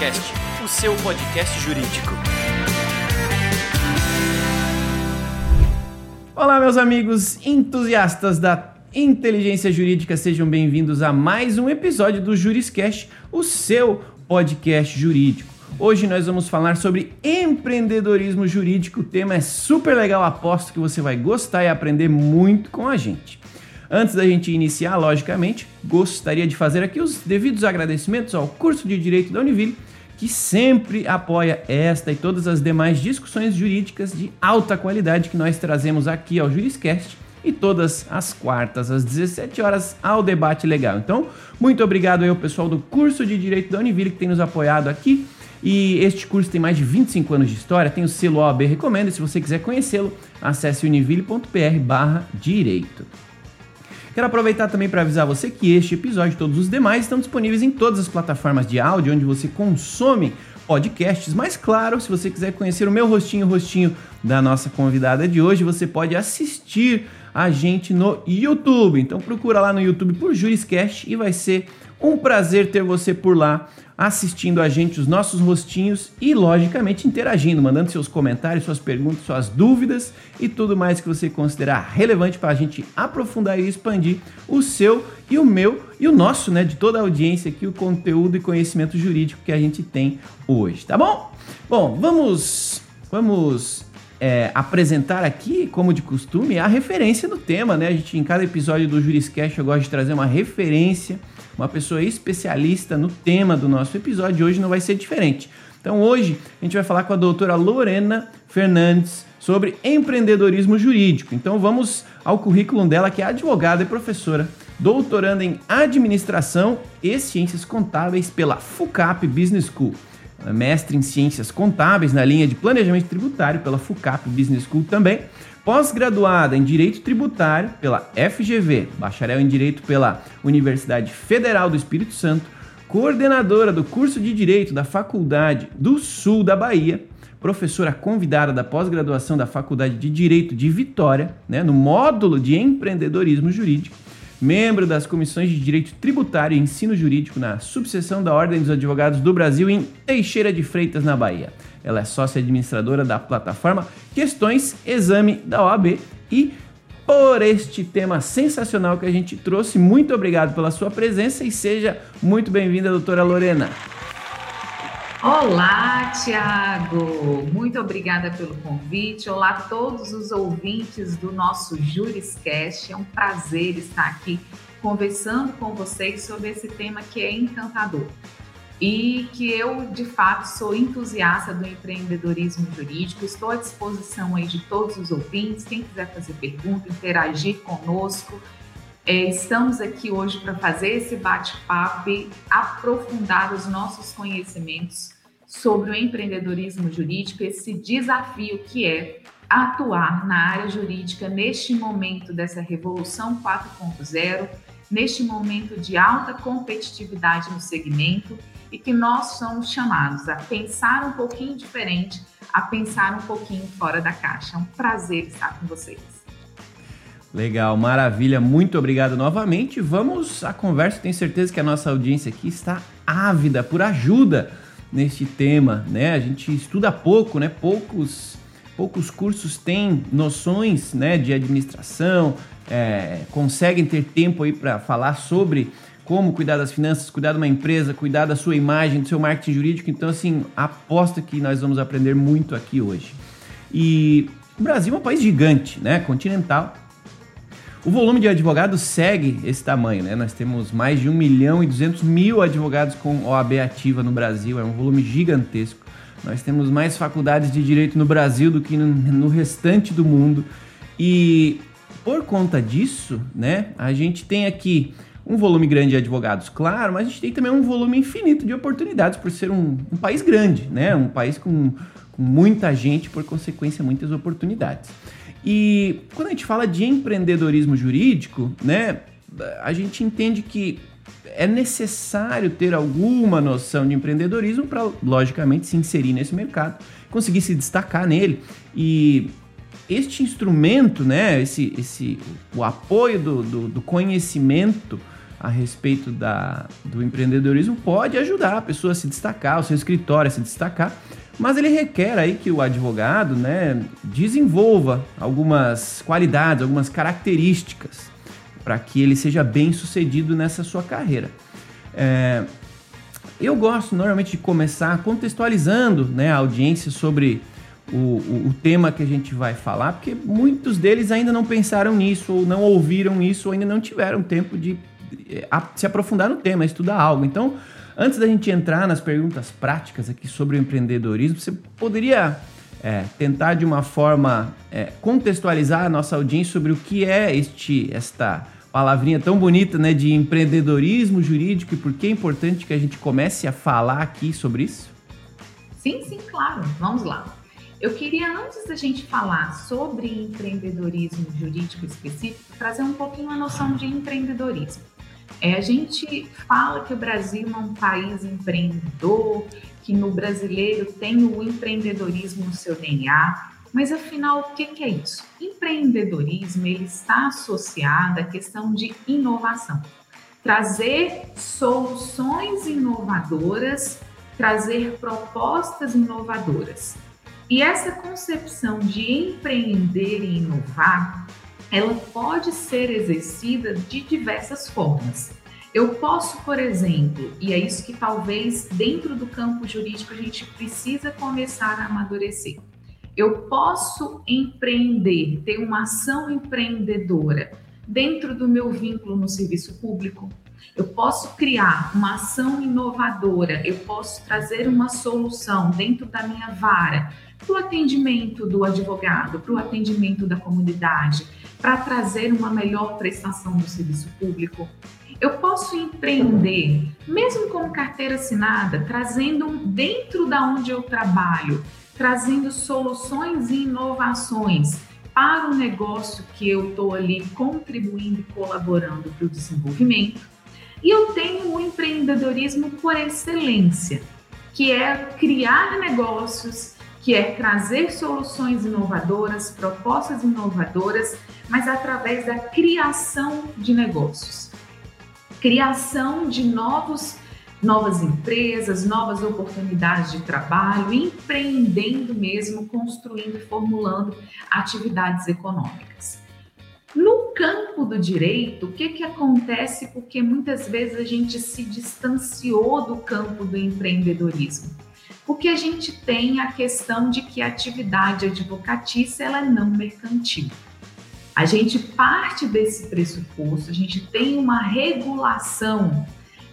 Juriscast, o seu podcast jurídico. Olá, meus amigos entusiastas da inteligência jurídica, sejam bem-vindos a mais um episódio do Juriscast, o seu podcast jurídico. Hoje nós vamos falar sobre empreendedorismo jurídico. O tema é super legal, aposto que você vai gostar e aprender muito com a gente. Antes da gente iniciar, logicamente, gostaria de fazer aqui os devidos agradecimentos ao curso de Direito da Univille, que sempre apoia esta e todas as demais discussões jurídicas de alta qualidade que nós trazemos aqui ao Juriscast e todas as quartas às 17 horas ao debate legal. Então, muito obrigado aí ao pessoal do curso de Direito da Univille que tem nos apoiado aqui. E este curso tem mais de 25 anos de história, tem o selo OAB Recomenda, se você quiser conhecê-lo, acesse univille.br/direito. Quero aproveitar também para avisar você que este episódio e todos os demais estão disponíveis em todas as plataformas de áudio onde você consome podcasts. Mas claro, se você quiser conhecer o meu rostinho, o rostinho da nossa convidada de hoje, você pode assistir a gente no YouTube. Então procura lá no YouTube por Juriscast e vai ser um prazer ter você por lá assistindo a gente, os nossos rostinhos e, logicamente, interagindo, mandando seus comentários, suas perguntas, suas dúvidas e tudo mais que você considerar relevante para a gente aprofundar e expandir o seu e o meu e o nosso, né, de toda a audiência aqui, o conteúdo e conhecimento jurídico que a gente tem hoje, tá bom? Bom, vamos, vamos é, apresentar aqui, como de costume, a referência do tema, né? A gente, em cada episódio do Juriscast, eu gosto de trazer uma referência uma pessoa especialista no tema do nosso episódio. Hoje não vai ser diferente. Então hoje a gente vai falar com a doutora Lorena Fernandes sobre empreendedorismo jurídico. Então vamos ao currículo dela, que é advogada e professora, doutoranda em administração e ciências contábeis pela FUCAP Business School. Ela é mestre em ciências contábeis na linha de planejamento tributário pela FUCAP Business School também pós-graduada em Direito Tributário pela FGV, bacharel em Direito pela Universidade Federal do Espírito Santo, coordenadora do curso de Direito da Faculdade do Sul da Bahia, professora convidada da pós-graduação da Faculdade de Direito de Vitória, né, no módulo de empreendedorismo jurídico, membro das comissões de Direito Tributário e Ensino Jurídico na subseção da Ordem dos Advogados do Brasil em Teixeira de Freitas, na Bahia. Ela é sócia administradora da plataforma Questões Exame da OAB e por este tema sensacional que a gente trouxe. Muito obrigado pela sua presença e seja muito bem-vinda, doutora Lorena. Olá, Tiago! Muito obrigada pelo convite. Olá a todos os ouvintes do nosso Juriscast. É um prazer estar aqui conversando com vocês sobre esse tema que é encantador e que eu, de fato, sou entusiasta do empreendedorismo jurídico. Estou à disposição aí de todos os ouvintes. Quem quiser fazer pergunta, interagir conosco. É, estamos aqui hoje para fazer esse bate-papo e aprofundar os nossos conhecimentos sobre o empreendedorismo jurídico, esse desafio que é atuar na área jurídica neste momento dessa revolução 4.0, neste momento de alta competitividade no segmento e que nós somos chamados a pensar um pouquinho diferente, a pensar um pouquinho fora da caixa. É um prazer estar com vocês. Legal, maravilha, muito obrigado novamente. Vamos à conversa, tenho certeza que a nossa audiência aqui está ávida por ajuda neste tema, né? A gente estuda pouco, né? Poucos, poucos cursos têm noções, né, de administração, é, conseguem ter tempo aí para falar sobre como cuidar das finanças, cuidar de uma empresa, cuidar da sua imagem, do seu marketing jurídico. Então, assim, aposto que nós vamos aprender muito aqui hoje. E o Brasil é um país gigante, né? Continental. O volume de advogados segue esse tamanho, né? Nós temos mais de 1 milhão e 200 mil advogados com OAB ativa no Brasil, é um volume gigantesco. Nós temos mais faculdades de direito no Brasil do que no restante do mundo. E por conta disso, né, a gente tem aqui um volume grande de advogados, claro, mas a gente tem também um volume infinito de oportunidades por ser um, um país grande, né? Um país com, com muita gente, por consequência, muitas oportunidades. E quando a gente fala de empreendedorismo jurídico, né, a gente entende que é necessário ter alguma noção de empreendedorismo para, logicamente, se inserir nesse mercado, conseguir se destacar nele. E este instrumento, né, esse, esse, o apoio do, do, do conhecimento a respeito da, do empreendedorismo pode ajudar a pessoa a se destacar, o seu escritório a se destacar, mas ele requer aí que o advogado né, desenvolva algumas qualidades, algumas características para que ele seja bem sucedido nessa sua carreira. É, eu gosto normalmente de começar contextualizando né, a audiência sobre o, o, o, tema que a gente vai falar, porque muitos deles ainda não pensaram nisso, ou não ouviram isso, ou ainda não tiveram tempo de se aprofundar no tema, estudar algo. Então, antes da gente entrar nas perguntas práticas aqui sobre o empreendedorismo, você poderia é, tentar de uma forma é, contextualizar a nossa audiência sobre o que é este esta palavrinha tão bonita né, de empreendedorismo jurídico e por que é importante que a gente comece a falar aqui sobre isso? Sim, sim, claro. Vamos lá. Eu queria, antes da gente falar sobre empreendedorismo jurídico específico, trazer um pouquinho a noção de empreendedorismo. É, a gente fala que o Brasil é um país empreendedor, que no brasileiro tem o empreendedorismo no seu DNA, mas afinal, o que é isso? Empreendedorismo ele está associado à questão de inovação. Trazer soluções inovadoras, trazer propostas inovadoras. E essa concepção de empreender e inovar, ela pode ser exercida de diversas formas. Eu posso, por exemplo, e é isso que talvez dentro do campo jurídico a gente precisa começar a amadurecer. Eu posso empreender, ter uma ação empreendedora dentro do meu vínculo no serviço público. Eu posso criar uma ação inovadora, eu posso trazer uma solução dentro da minha vara para o atendimento do advogado, para o atendimento da comunidade, para trazer uma melhor prestação do serviço público. Eu posso empreender, mesmo com carteira assinada, trazendo dentro da onde eu trabalho trazendo soluções e inovações para o negócio que eu estou ali contribuindo e colaborando para o desenvolvimento. E eu tenho o empreendedorismo por excelência, que é criar negócios, que é trazer soluções inovadoras, propostas inovadoras, mas através da criação de negócios. Criação de novos novas empresas, novas oportunidades de trabalho, empreendendo mesmo, construindo e formulando atividades econômicas. No campo do direito, o que, que acontece? Porque muitas vezes a gente se distanciou do campo do empreendedorismo. Porque a gente tem a questão de que a atividade advocatícia ela é não mercantil. A gente parte desse pressuposto, a gente tem uma regulação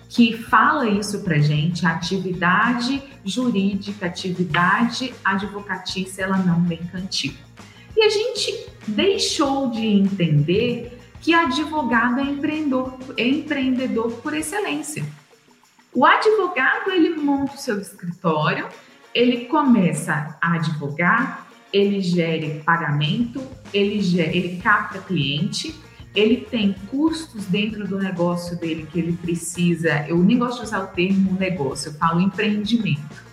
que fala isso para gente, a atividade jurídica, atividade advocatícia, ela não mercantil. E a gente deixou de entender que advogado é empreendedor, é empreendedor por excelência. O advogado, ele monta o seu escritório, ele começa a advogar, ele gere pagamento, ele, gere, ele capta cliente, ele tem custos dentro do negócio dele que ele precisa. Eu nem gosto de usar o termo negócio, eu falo empreendimento.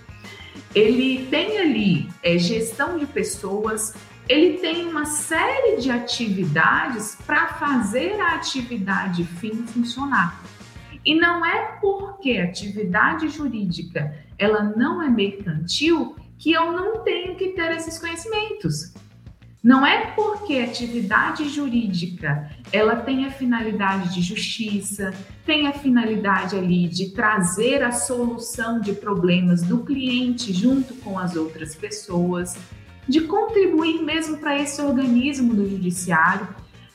Ele tem ali é, gestão de pessoas, ele tem uma série de atividades para fazer a atividade fim funcionar. E não é porque a atividade jurídica ela não é mercantil que eu não tenho que ter esses conhecimentos. Não é porque a atividade jurídica ela tem a finalidade de justiça, tem a finalidade ali de trazer a solução de problemas do cliente junto com as outras pessoas, de contribuir mesmo para esse organismo do judiciário.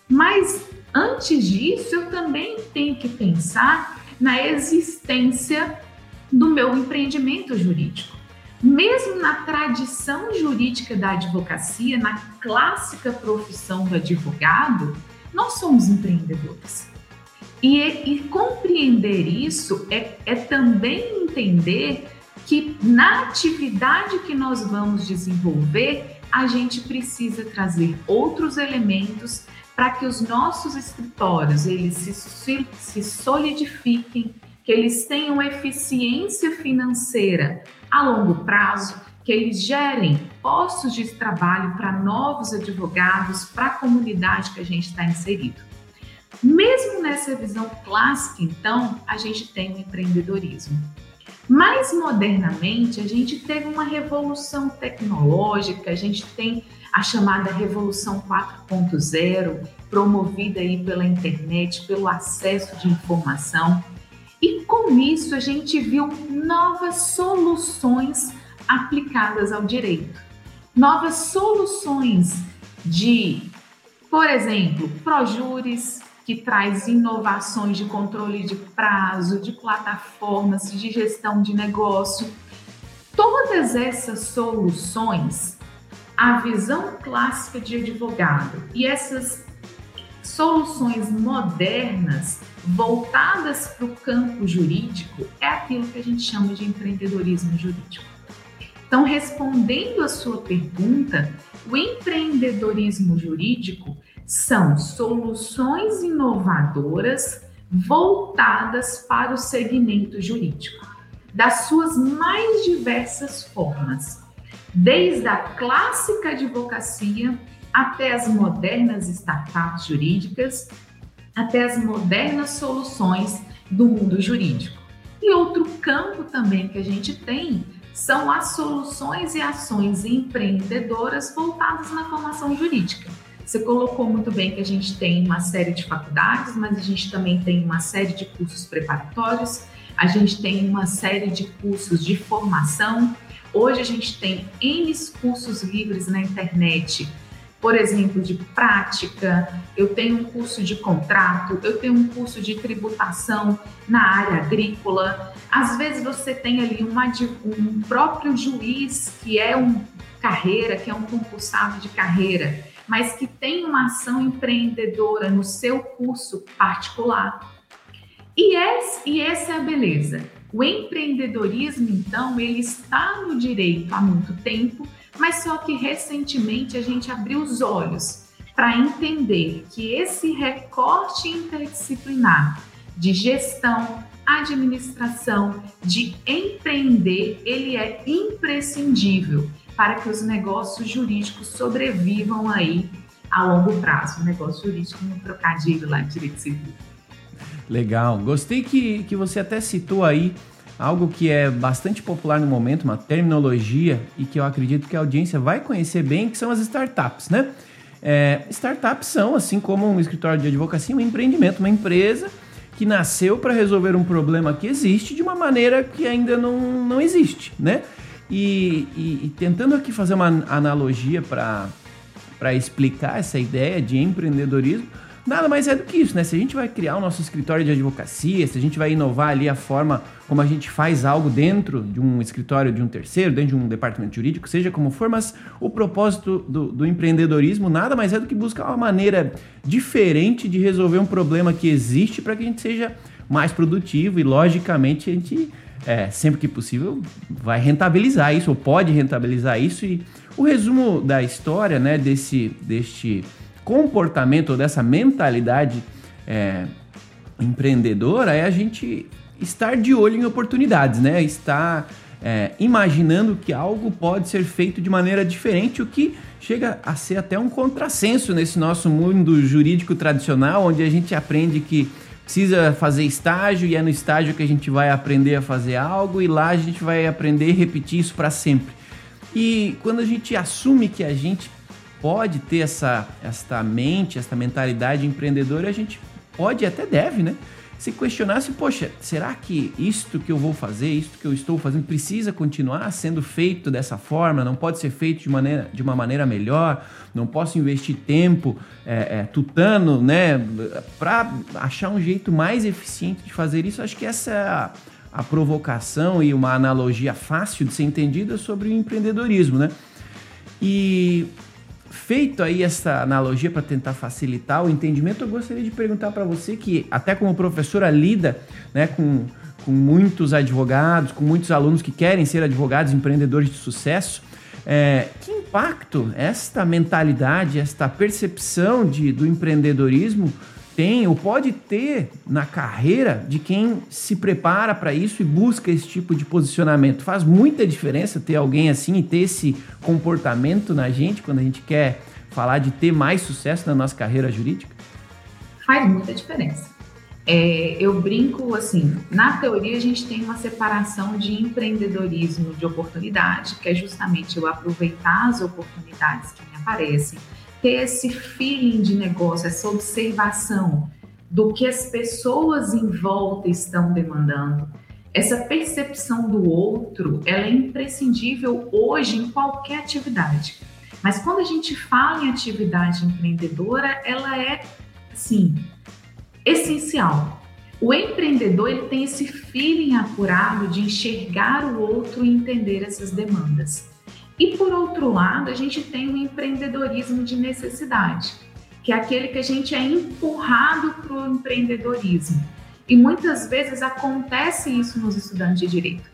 Mas antes disso, eu também tenho que pensar na existência do meu empreendimento jurídico. Mesmo na tradição jurídica da advocacia, na clássica profissão do advogado, nós somos empreendedores. E, e compreender isso é, é também entender que na atividade que nós vamos desenvolver, a gente precisa trazer outros elementos para que os nossos escritórios eles se, se solidifiquem, que eles tenham eficiência financeira a longo prazo, que eles gerem postos de trabalho para novos advogados, para a comunidade que a gente está inserido. Mesmo nessa visão clássica, então, a gente tem o empreendedorismo. Mais modernamente, a gente teve uma revolução tecnológica, a gente tem a chamada Revolução 4.0, promovida aí pela internet, pelo acesso de informação. E com isso a gente viu novas soluções aplicadas ao direito. Novas soluções de, por exemplo, projures, que traz inovações de controle de prazo, de plataformas, de gestão de negócio. Todas essas soluções, a visão clássica de advogado e essas soluções modernas voltadas para o campo jurídico é aquilo que a gente chama de empreendedorismo jurídico. Então, respondendo a sua pergunta, o empreendedorismo jurídico são soluções inovadoras voltadas para o segmento jurídico, das suas mais diversas formas, desde a clássica advocacia até as modernas startups jurídicas, até as modernas soluções do mundo jurídico. E outro campo também que a gente tem são as soluções e ações empreendedoras voltadas na formação jurídica. Você colocou muito bem que a gente tem uma série de faculdades, mas a gente também tem uma série de cursos preparatórios, a gente tem uma série de cursos de formação. Hoje a gente tem N cursos livres na internet por exemplo, de prática, eu tenho um curso de contrato, eu tenho um curso de tributação na área agrícola. Às vezes você tem ali uma, um próprio juiz que é um carreira, que é um concursado de carreira, mas que tem uma ação empreendedora no seu curso particular. E, esse, e essa é a beleza. O empreendedorismo, então, ele está no direito há muito tempo, mas só que recentemente a gente abriu os olhos para entender que esse recorte interdisciplinar de gestão, administração, de empreender, ele é imprescindível para que os negócios jurídicos sobrevivam aí a longo prazo. O negócio jurídico no trocadilho lá de direito civil. Legal. Gostei que, que você até citou aí algo que é bastante popular no momento, uma terminologia e que eu acredito que a audiência vai conhecer bem, que são as startups, né? É, startups são, assim como um escritório de advocacia, um empreendimento, uma empresa que nasceu para resolver um problema que existe de uma maneira que ainda não, não existe, né? E, e, e tentando aqui fazer uma analogia para explicar essa ideia de empreendedorismo, nada mais é do que isso, né? Se a gente vai criar o nosso escritório de advocacia, se a gente vai inovar ali a forma como a gente faz algo dentro de um escritório de um terceiro, dentro de um departamento jurídico, seja como for, mas o propósito do, do empreendedorismo nada mais é do que buscar uma maneira diferente de resolver um problema que existe para que a gente seja mais produtivo e, logicamente, a gente, é, sempre que possível, vai rentabilizar isso ou pode rentabilizar isso. E o resumo da história, né, desse, deste comportamento dessa mentalidade é, empreendedora é a gente estar de olho em oportunidades, né? Estar é, imaginando que algo pode ser feito de maneira diferente, o que chega a ser até um contrassenso nesse nosso mundo jurídico tradicional, onde a gente aprende que precisa fazer estágio e é no estágio que a gente vai aprender a fazer algo e lá a gente vai aprender e repetir isso para sempre. E quando a gente assume que a gente pode ter essa, essa mente, essa mentalidade empreendedora, a gente pode e até deve, né? Se questionasse, poxa, será que isto que eu vou fazer, isto que eu estou fazendo, precisa continuar sendo feito dessa forma? Não pode ser feito de, maneira, de uma maneira melhor? Não posso investir tempo é, é, tutando, né, para achar um jeito mais eficiente de fazer isso? Acho que essa é a, a provocação e uma analogia fácil de ser entendida sobre o empreendedorismo, né? E feito aí essa analogia para tentar facilitar o entendimento, eu gostaria de perguntar para você que até como professora lida, né, com, com muitos advogados, com muitos alunos que querem ser advogados, empreendedores de sucesso, é, que impacto esta mentalidade, esta percepção de, do empreendedorismo tem ou pode ter na carreira de quem se prepara para isso e busca esse tipo de posicionamento. Faz muita diferença ter alguém assim e ter esse comportamento na gente quando a gente quer falar de ter mais sucesso na nossa carreira jurídica? faz muita diferença. É, eu brinco assim, na teoria a gente tem uma separação de empreendedorismo de oportunidade, que é justamente eu aproveitar as oportunidades que me aparecem, ter esse feeling de negócio, essa observação do que as pessoas em volta estão demandando. Essa percepção do outro, ela é imprescindível hoje em qualquer atividade. Mas quando a gente fala em atividade empreendedora, ela é, sim, essencial. O empreendedor ele tem esse feeling apurado de enxergar o outro e entender essas demandas. E por outro lado, a gente tem o empreendedorismo de necessidade, que é aquele que a gente é empurrado para o empreendedorismo. E muitas vezes acontece isso nos estudantes de direito.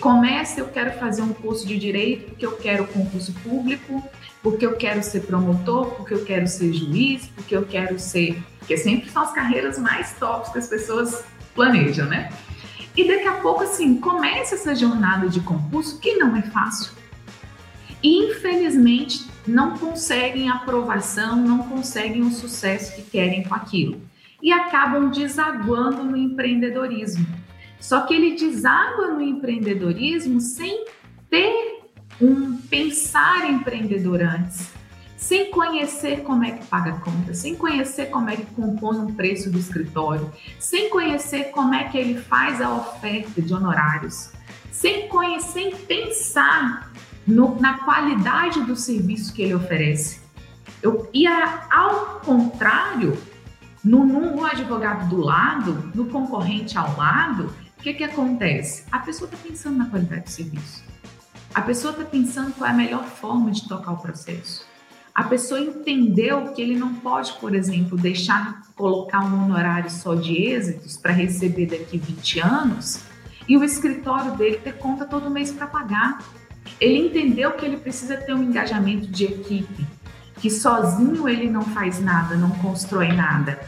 Começa, eu quero fazer um curso de direito porque eu quero concurso público, porque eu quero ser promotor, porque eu quero ser juiz, porque eu quero ser. Porque sempre são as carreiras mais tops que as pessoas planejam, né? E daqui a pouco, assim, começa essa jornada de concurso que não é fácil. Infelizmente, não conseguem aprovação, não conseguem o sucesso que querem com aquilo. E acabam desaguando no empreendedorismo. Só que ele deságua no empreendedorismo sem ter um pensar empreendedor antes, sem conhecer como é que paga a conta, sem conhecer como é que compõe um preço do escritório, sem conhecer como é que ele faz a oferta de honorários, sem conhecer e pensar no, na qualidade do serviço que ele oferece. Eu, e a, ao contrário, no, no advogado do lado, no concorrente ao lado, o que, que acontece? A pessoa está pensando na qualidade do serviço. A pessoa está pensando qual é a melhor forma de tocar o processo. A pessoa entendeu que ele não pode, por exemplo, deixar colocar um honorário só de êxitos para receber daqui 20 anos e o escritório dele ter conta todo mês para pagar. Ele entendeu que ele precisa ter um engajamento de equipe, que sozinho ele não faz nada, não constrói nada.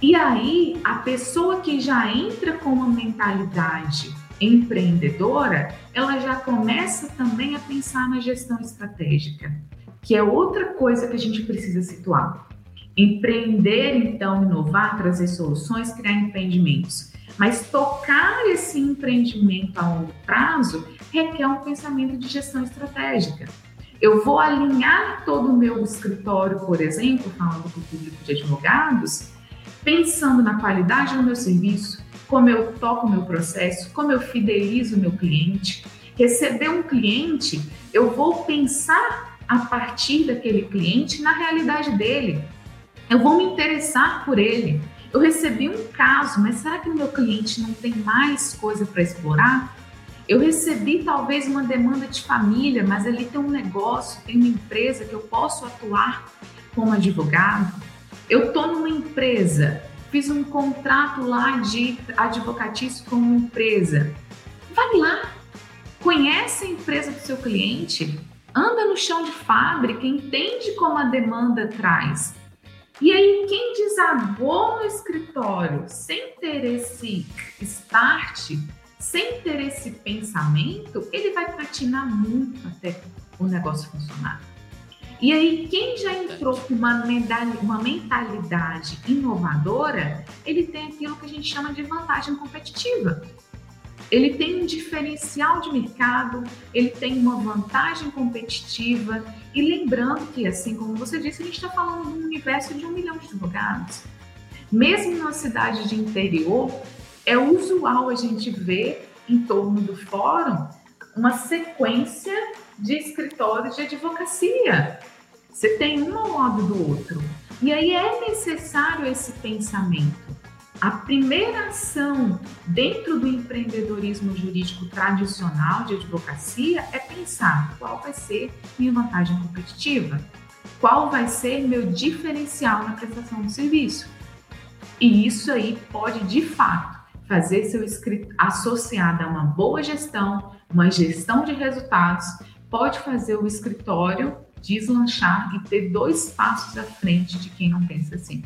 E aí, a pessoa que já entra com uma mentalidade empreendedora, ela já começa também a pensar na gestão estratégica, que é outra coisa que a gente precisa situar. Empreender, então, inovar, trazer soluções, criar empreendimentos. Mas tocar esse empreendimento a longo prazo requer um pensamento de gestão estratégica. Eu vou alinhar todo o meu escritório, por exemplo, falando com o público de advogados, pensando na qualidade do meu serviço, como eu toco o meu processo, como eu fidelizo o meu cliente. Receber um cliente, eu vou pensar a partir daquele cliente na realidade dele. Eu vou me interessar por ele. Eu recebi um caso, mas será que o meu cliente não tem mais coisa para explorar? Eu recebi talvez uma demanda de família, mas ele tem um negócio, tem uma empresa que eu posso atuar como advogado. Eu estou numa empresa, fiz um contrato lá de advocatício com uma empresa. Vai lá, conhece a empresa do seu cliente, anda no chão de fábrica, entende como a demanda traz. E aí, quem desabou no escritório sem ter esse start, sem ter esse pensamento, ele vai patinar muito até o negócio funcionar. E aí, quem já entrou com uma, uma mentalidade inovadora, ele tem aquilo que a gente chama de vantagem competitiva. Ele tem um diferencial de mercado, ele tem uma vantagem competitiva. E lembrando que, assim como você disse, a gente está falando de um universo de um milhão de advogados. Mesmo numa cidade de interior, é usual a gente ver em torno do fórum uma sequência de escritórios de advocacia. Você tem um ao lado do outro. E aí é necessário esse pensamento. A primeira ação dentro do empreendedorismo jurídico tradicional de advocacia é pensar qual vai ser minha vantagem competitiva, qual vai ser meu diferencial na prestação do serviço. E isso aí pode, de fato, fazer seu escrito associado a uma boa gestão, uma gestão de resultados, pode fazer o escritório deslanchar e ter dois passos à frente de quem não pensa assim.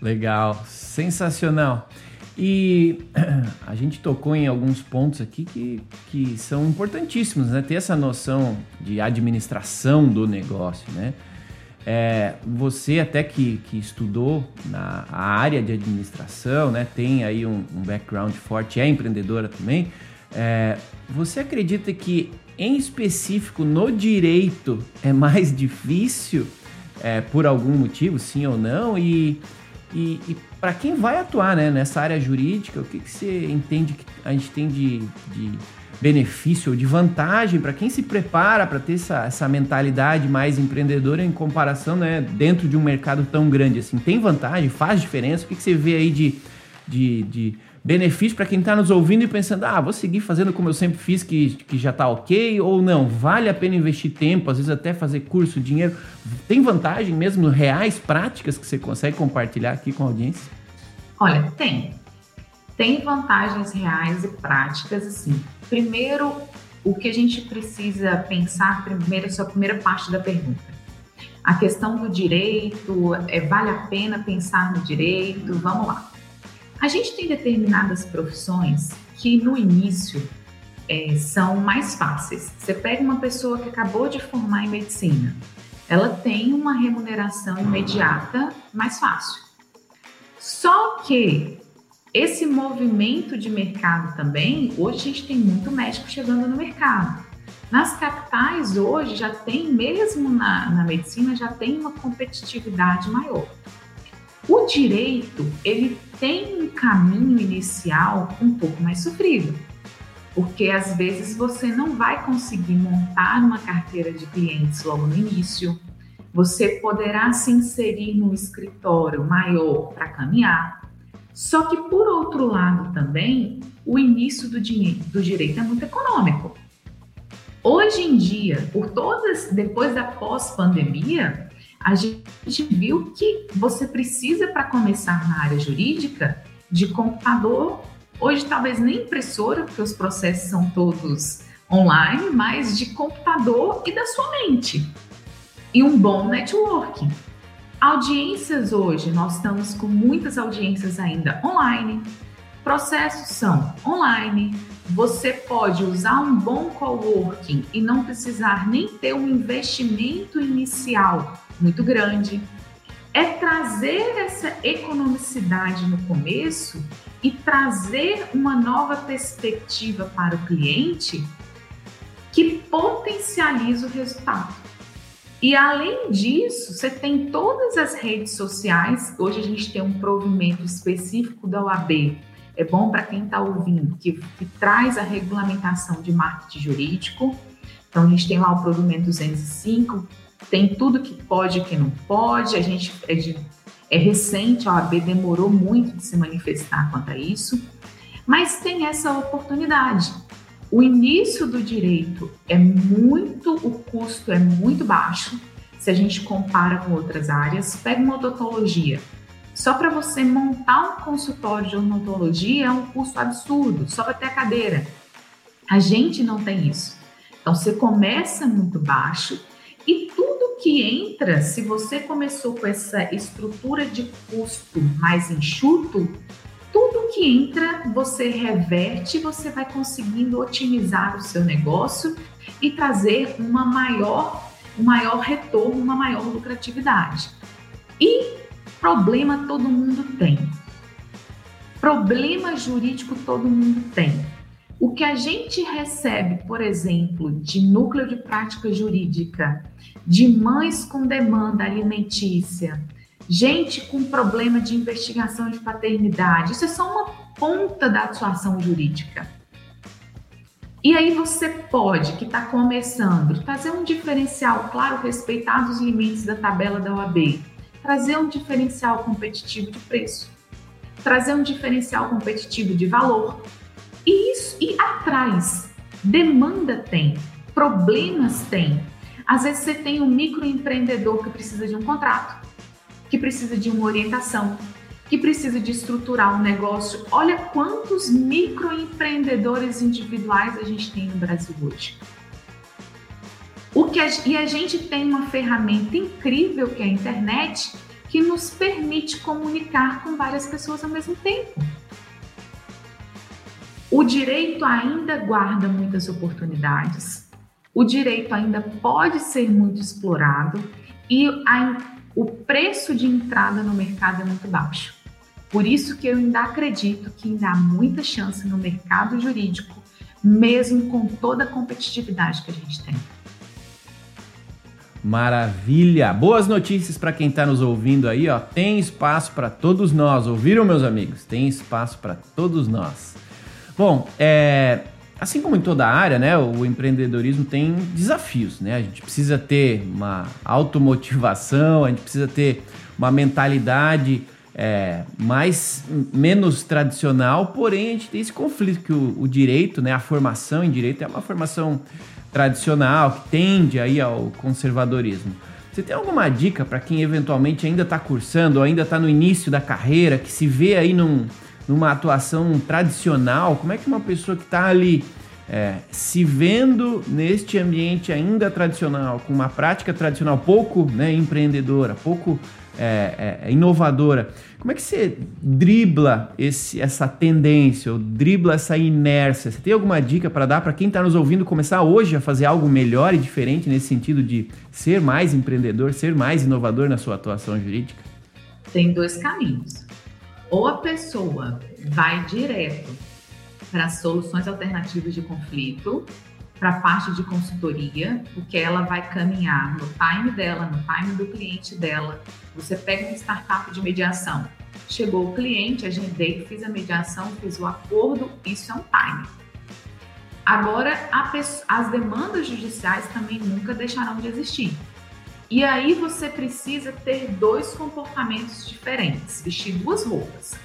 Legal, sensacional. E a gente tocou em alguns pontos aqui que, que são importantíssimos, né? Ter essa noção de administração do negócio, né? É, você até que, que estudou na área de administração, né, tem aí um, um background forte, é empreendedora também. É, você acredita que, em específico, no direito é mais difícil é, por algum motivo, sim ou não? E, e, e para quem vai atuar né, nessa área jurídica, o que, que você entende que a gente tem de, de benefício ou de vantagem para quem se prepara para ter essa, essa mentalidade mais empreendedora em comparação né, dentro de um mercado tão grande assim? Tem vantagem? Faz diferença? O que, que você vê aí de, de, de benefício para quem está nos ouvindo e pensando, ah, vou seguir fazendo como eu sempre fiz, que, que já está ok, ou não? Vale a pena investir tempo, às vezes até fazer curso, dinheiro? Tem vantagem mesmo, reais, práticas que você consegue compartilhar aqui com a audiência? Olha, tem. Tem vantagens reais e práticas, assim. Primeiro, o que a gente precisa pensar, primeiro, essa primeira parte da pergunta. A questão do direito, é, vale a pena pensar no direito? Vamos lá. A gente tem determinadas profissões que no início é, são mais fáceis. Você pega uma pessoa que acabou de formar em medicina, ela tem uma remuneração imediata mais fácil. Só que esse movimento de mercado também, hoje a gente tem muito médico chegando no mercado. Nas capitais, hoje, já tem, mesmo na, na medicina, já tem uma competitividade maior. O direito, ele tem um caminho inicial um pouco mais sofrido, porque às vezes você não vai conseguir montar uma carteira de clientes logo no início, você poderá se inserir num escritório maior para caminhar, só que, por outro lado, também, o início do, do direito é muito econômico. Hoje em dia, por todas, depois da pós-pandemia, a gente viu que você precisa, para começar na área jurídica, de computador, hoje talvez nem impressora, porque os processos são todos online, mas de computador e da sua mente. E um bom networking. Audiências hoje, nós estamos com muitas audiências ainda online. Processos são online. Você pode usar um bom coworking e não precisar nem ter um investimento inicial muito grande. É trazer essa economicidade no começo e trazer uma nova perspectiva para o cliente que potencializa o resultado. E além disso, você tem todas as redes sociais. Hoje a gente tem um provimento específico da OAB. É bom para quem está ouvindo, que, que, traz a regulamentação de marketing jurídico. Então, a gente tem lá o provimento 205, tem tudo que pode e que não pode. A gente é, de, é recente, a OAB demorou muito de se manifestar quanto a isso, mas tem essa oportunidade. O início do direito é muito, o custo é muito baixo se a gente compara com outras áreas. Pega uma odontologia. Só para você montar um consultório de odontologia é um custo absurdo, só para ter a cadeira. A gente não tem isso. Então você começa muito baixo e tudo que entra, se você começou com essa estrutura de custo mais enxuto, tudo que entra, você reverte, você vai conseguindo otimizar o seu negócio e trazer uma maior, um maior retorno, uma maior lucratividade. E problema todo mundo tem. Problema jurídico todo mundo tem. O que a gente recebe, por exemplo, de núcleo de prática jurídica, de mães com demanda alimentícia, gente com problema de investigação de paternidade. Isso é só uma ponta da atuação jurídica. E aí você pode, que está começando, trazer um diferencial, claro, respeitado os limites da tabela da OAB, trazer um diferencial competitivo de preço, trazer um diferencial competitivo de valor. E isso e atrás, demanda tem, problemas tem. Às vezes você tem um microempreendedor que precisa de um contrato que precisa de uma orientação, que precisa de estruturar um negócio. Olha quantos microempreendedores individuais a gente tem no Brasil hoje. O que a, e a gente tem uma ferramenta incrível que é a internet, que nos permite comunicar com várias pessoas ao mesmo tempo. O direito ainda guarda muitas oportunidades. O direito ainda pode ser muito explorado e a, o preço de entrada no mercado é muito baixo. Por isso que eu ainda acredito que ainda há muita chance no mercado jurídico, mesmo com toda a competitividade que a gente tem. Maravilha! Boas notícias para quem está nos ouvindo aí, ó. Tem espaço para todos nós, ouviram, meus amigos? Tem espaço para todos nós. Bom, é, assim como em toda área, né, o empreendedorismo tem desafios, né? A gente precisa ter uma automotivação, a gente precisa ter uma mentalidade é, mais menos tradicional, porém a gente tem esse conflito que o, o direito, né, a formação em direito é uma formação tradicional, que tende aí ao conservadorismo. Você tem alguma dica para quem eventualmente ainda está cursando ou ainda está no início da carreira, que se vê aí num, numa atuação tradicional? Como é que uma pessoa que está ali é, se vendo neste ambiente ainda tradicional, com uma prática tradicional pouco né, empreendedora, pouco é, é, inovadora, como é que você dribla esse, essa tendência, ou dribla essa inércia? Você tem alguma dica para dar para quem está nos ouvindo começar hoje a fazer algo melhor e diferente nesse sentido de ser mais empreendedor, ser mais inovador na sua atuação jurídica? Tem dois caminhos. Ou a pessoa vai direto para soluções alternativas de conflito, para a parte de consultoria, porque ela vai caminhar no time dela, no time do cliente dela. Você pega uma startup de mediação, chegou o cliente, agendei, fiz a mediação, fiz o acordo, isso é um time. Agora, as demandas judiciais também nunca deixarão de existir. E aí você precisa ter dois comportamentos diferentes, vestir duas roupas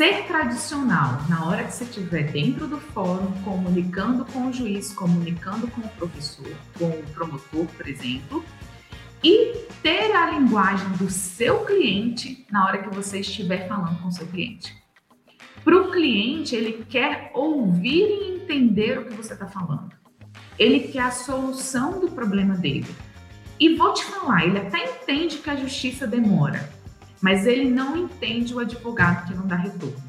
ser tradicional na hora que você estiver dentro do fórum, comunicando com o juiz, comunicando com o professor, com o promotor, por exemplo, e ter a linguagem do seu cliente na hora que você estiver falando com o seu cliente. Para o cliente, ele quer ouvir e entender o que você está falando. Ele quer a solução do problema dele. E vou te falar, ele até entende que a justiça demora, mas ele não entende o advogado que não dá retorno.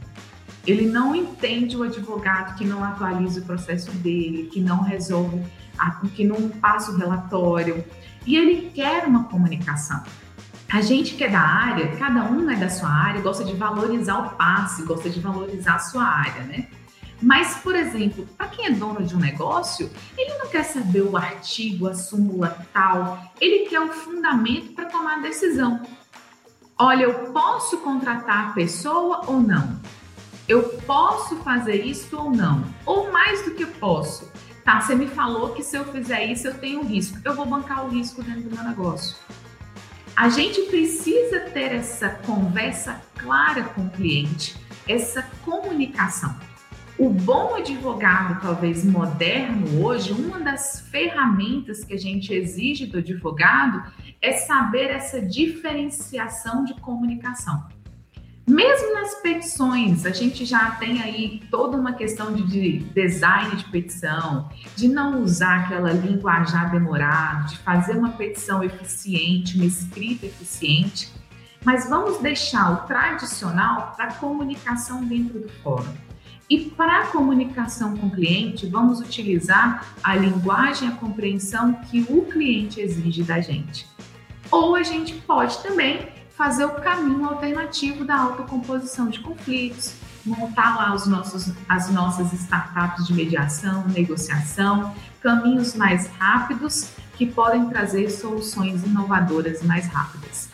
Ele não entende o advogado que não atualiza o processo dele, que não resolve, que não passa o relatório. E ele quer uma comunicação. A gente que é da área, cada um é da sua área, gosta de valorizar o passe, gosta de valorizar a sua área, né? Mas, por exemplo, para quem é dono de um negócio, ele não quer saber o artigo, a súmula tal, ele quer o fundamento para tomar a decisão olha, eu posso contratar a pessoa ou não? Eu posso fazer isso ou não? Ou mais do que posso? Tá, você me falou que se eu fizer isso eu tenho risco. Eu vou bancar o risco dentro do meu negócio. A gente precisa ter essa conversa clara com o cliente, essa comunicação. O bom advogado, talvez moderno hoje, uma das ferramentas que a gente exige do advogado é saber essa diferenciação de comunicação. Mesmo nas petições, a gente já tem aí toda uma questão de design de petição, de não usar aquela linguajar demorada, de fazer uma petição eficiente, uma escrita eficiente, mas vamos deixar o tradicional para a comunicação dentro do fórum. E para a comunicação com o cliente, vamos utilizar a linguagem a compreensão que o cliente exige da gente. Ou a gente pode também fazer o caminho alternativo da autocomposição de conflitos, montar lá os nossos, as nossas startups de mediação, negociação, caminhos mais rápidos que podem trazer soluções inovadoras mais rápidas.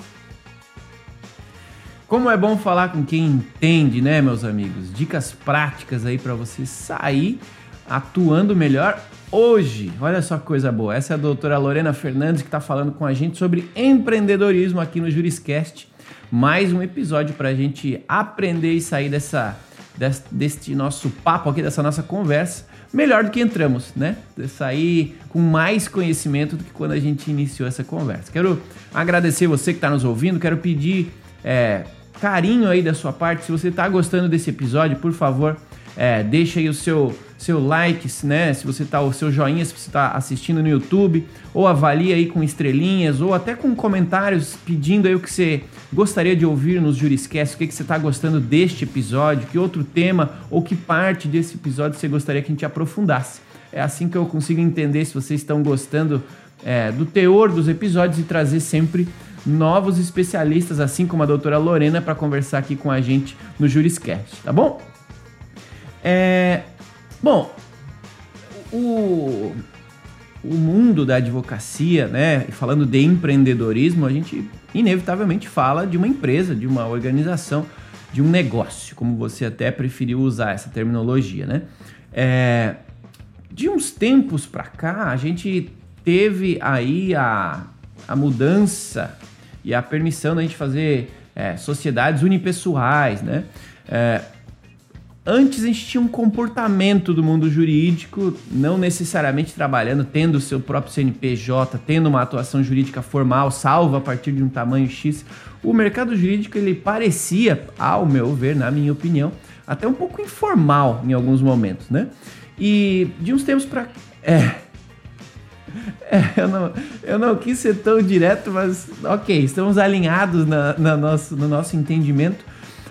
Como é bom falar com quem entende, né, meus amigos? Dicas práticas aí para você sair atuando melhor hoje. Olha só que coisa boa. Essa é a doutora Lorena Fernandes que está falando com a gente sobre empreendedorismo aqui no Juriscast. Mais um episódio para a gente aprender e sair dessa, desse, deste nosso papo aqui, dessa nossa conversa, melhor do que entramos, né? Sair com mais conhecimento do que quando a gente iniciou essa conversa. Quero agradecer você que está nos ouvindo, quero pedir é, carinho aí da sua parte. Se você está gostando desse episódio, por favor, é, deixa aí o seu seu like, né? Se você tá o seu joinha, se você está assistindo no YouTube, ou avalie aí com estrelinhas, ou até com comentários pedindo aí o que você gostaria de ouvir nos Juriscast, o que, que você está gostando deste episódio, que outro tema ou que parte desse episódio você gostaria que a gente aprofundasse. É assim que eu consigo entender se vocês estão gostando é, do teor dos episódios e trazer sempre novos especialistas, assim como a doutora Lorena, para conversar aqui com a gente no Juriscast, tá bom? É, bom, o, o mundo da advocacia, né, falando de empreendedorismo, a gente inevitavelmente fala de uma empresa, de uma organização, de um negócio, como você até preferiu usar essa terminologia, né? É, de uns tempos para cá, a gente teve aí a, a mudança e a permissão da gente fazer é, sociedades unipessoais, né? É, antes a gente tinha um comportamento do mundo jurídico, não necessariamente trabalhando, tendo o seu próprio CNPJ, tendo uma atuação jurídica formal, salvo a partir de um tamanho X. O mercado jurídico ele parecia, ao meu ver, na minha opinião, até um pouco informal em alguns momentos, né? E de uns tempos para é, é, eu, não, eu não quis ser tão direto, mas ok, estamos alinhados na, na nosso, no nosso entendimento.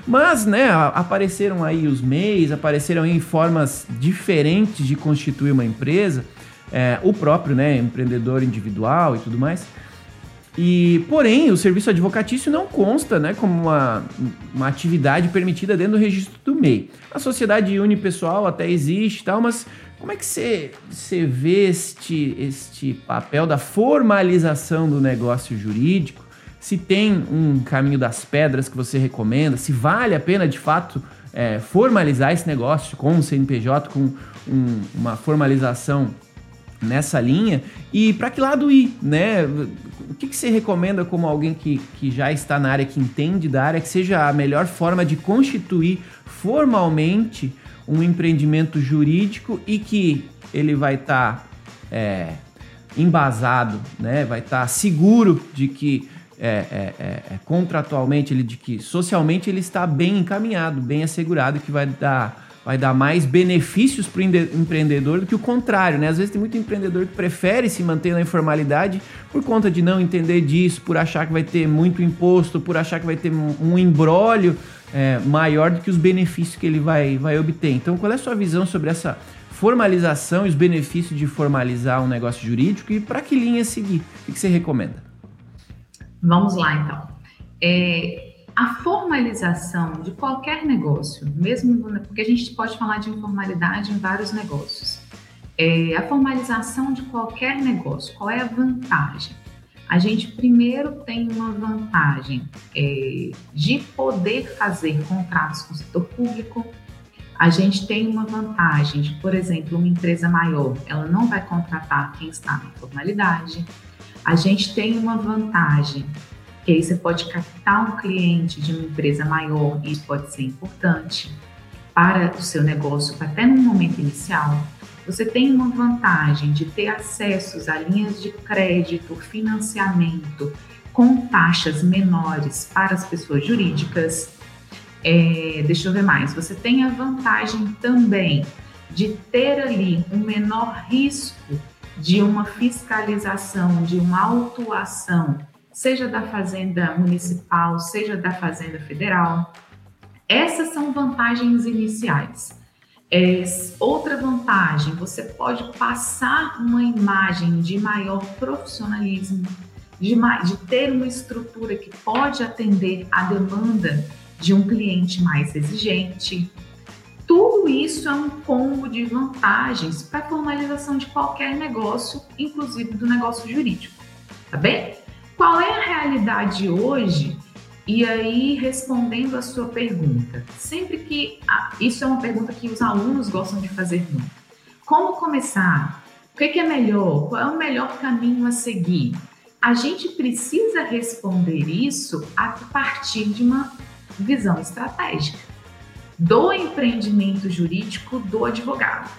Mas, né, apareceram aí os MEIs, apareceram aí formas diferentes de constituir uma empresa, é, o próprio, né, empreendedor individual e tudo mais. E, porém, o serviço advocatício não consta, né, como uma, uma atividade permitida dentro do registro do MEI. A sociedade unipessoal até existe e tal, mas como é que você, você vê este, este papel da formalização do negócio jurídico? Se tem um caminho das pedras que você recomenda, se vale a pena de fato é, formalizar esse negócio com o CNPJ, com um, uma formalização nessa linha? E para que lado ir, né? O que, que você recomenda como alguém que, que já está na área, que entende da área, que seja a melhor forma de constituir formalmente um empreendimento jurídico e que ele vai estar tá, é, embasado, né? Vai estar tá seguro de que é, é, é, é, contratualmente, ele, de que socialmente ele está bem encaminhado, bem assegurado, que vai dar, vai dar mais benefícios para o empreendedor do que o contrário, né? Às vezes tem muito empreendedor que prefere se manter na informalidade por conta de não entender disso, por achar que vai ter muito imposto, por achar que vai ter um embrólio é, maior do que os benefícios que ele vai, vai obter. Então, qual é a sua visão sobre essa formalização e os benefícios de formalizar um negócio jurídico e para que linha seguir? O que você recomenda? Vamos lá, então. É, a formalização de qualquer negócio, mesmo porque a gente pode falar de informalidade em vários negócios. É, a formalização de qualquer negócio, qual é a vantagem? A gente primeiro tem uma vantagem é, de poder fazer contratos com o setor público. A gente tem uma vantagem de, por exemplo, uma empresa maior, ela não vai contratar quem está na formalidade a gente tem uma vantagem, que aí você pode captar um cliente de uma empresa maior, e isso pode ser importante para o seu negócio, até no momento inicial. Você tem uma vantagem de ter acessos a linhas de crédito, financiamento com taxas menores para as pessoas jurídicas. É, deixa eu ver mais. Você tem a vantagem também de ter ali um menor risco de uma fiscalização, de uma autuação, seja da Fazenda Municipal, seja da Fazenda Federal. Essas são vantagens iniciais. É, outra vantagem, você pode passar uma imagem de maior profissionalismo, de, de ter uma estrutura que pode atender a demanda de um cliente mais exigente, tudo isso é um combo de vantagens para a formalização de qualquer negócio, inclusive do negócio jurídico. Tá bem? Qual é a realidade hoje? E aí, respondendo a sua pergunta, sempre que. Ah, isso é uma pergunta que os alunos gostam de fazer muito. Como começar? O que é melhor? Qual é o melhor caminho a seguir? A gente precisa responder isso a partir de uma visão estratégica do empreendimento jurídico do advogado.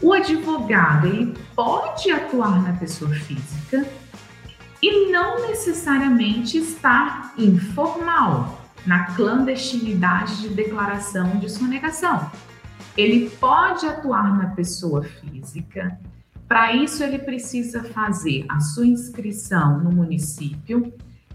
O advogado ele pode atuar na pessoa física e não necessariamente estar informal na clandestinidade de declaração de sonegação. Ele pode atuar na pessoa física. Para isso ele precisa fazer a sua inscrição no município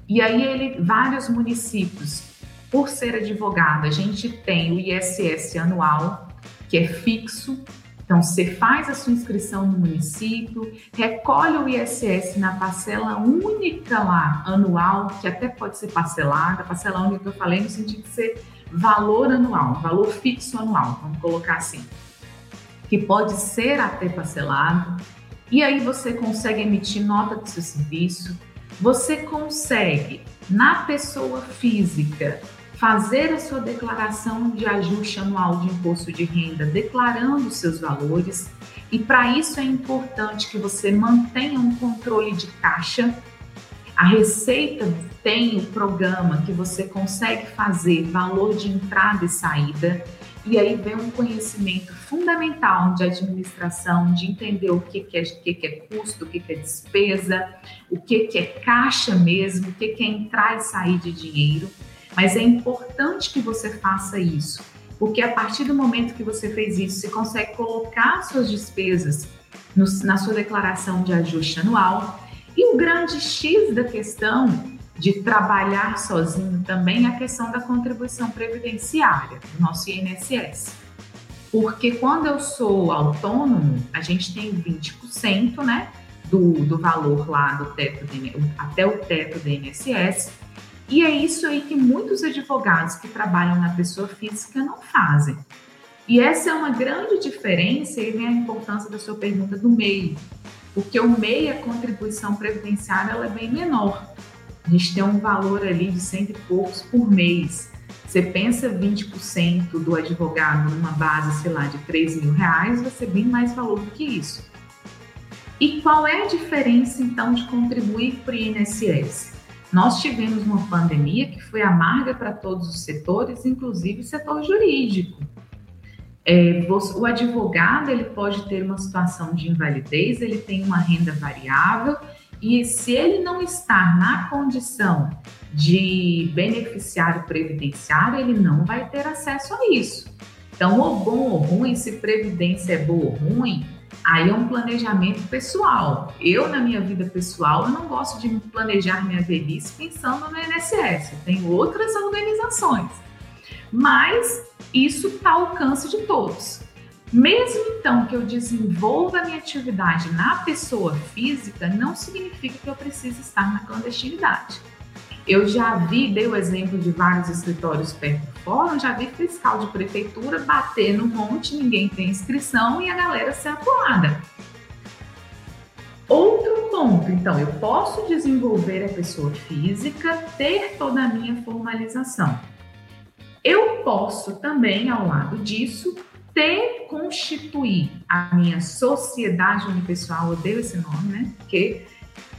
e aí ele vários municípios por ser advogado, a gente tem o ISS anual, que é fixo, Então, você faz a sua inscrição no município, recolhe o ISS na parcela única lá, anual, que até pode ser parcelada, parcela única que eu falei no sentido de ser valor anual, valor fixo anual, vamos colocar assim, que pode ser até parcelado, e aí você consegue emitir nota do seu serviço, você consegue, na pessoa física, fazer a sua declaração de ajuste anual de imposto de renda, declarando os seus valores. E para isso é importante que você mantenha um controle de caixa. A Receita tem o programa que você consegue fazer valor de entrada e saída. E aí vem um conhecimento fundamental de administração, de entender o que, que, é, o que, que é custo, o que, que é despesa, o que, que é caixa mesmo, o que, que é entrar e sair de dinheiro. Mas é importante que você faça isso, porque a partir do momento que você fez isso, você consegue colocar suas despesas no, na sua declaração de ajuste anual. E o grande X da questão de trabalhar sozinho também é a questão da contribuição previdenciária, do nosso INSS. Porque quando eu sou autônomo, a gente tem 20%, né, do, do valor lá do teto, do, até o teto do INSS, e é isso aí que muitos advogados que trabalham na pessoa física não fazem. E essa é uma grande diferença e vem a importância da sua pergunta do MEI. Porque o MEI, a contribuição previdenciária, ela é bem menor. A gente tem um valor ali de cento e poucos por mês. Você pensa 20% do advogado numa base, sei lá, de 3 mil reais, vai ser bem mais valor do que isso. E qual é a diferença, então, de contribuir para o INSS? Nós tivemos uma pandemia que foi amarga para todos os setores, inclusive o setor jurídico. É, o advogado ele pode ter uma situação de invalidez, ele tem uma renda variável e se ele não está na condição de beneficiário previdenciário, ele não vai ter acesso a isso. Então, ou bom ou ruim, se previdência é boa ou ruim, Aí é um planejamento pessoal. Eu, na minha vida pessoal, eu não gosto de planejar minha velhice pensando no INSS. Tenho outras organizações. Mas isso está ao alcance de todos. Mesmo então que eu desenvolva a minha atividade na pessoa física, não significa que eu precise estar na clandestinidade. Eu já vi, dei o exemplo de vários escritórios perto do fórum, já vi fiscal de prefeitura bater no monte, ninguém tem inscrição e a galera ser atuada. Outro ponto, então, eu posso desenvolver a pessoa física, ter toda a minha formalização. Eu posso também, ao lado disso, ter, constituir a minha sociedade unipessoal, eu odeio esse nome, né? Porque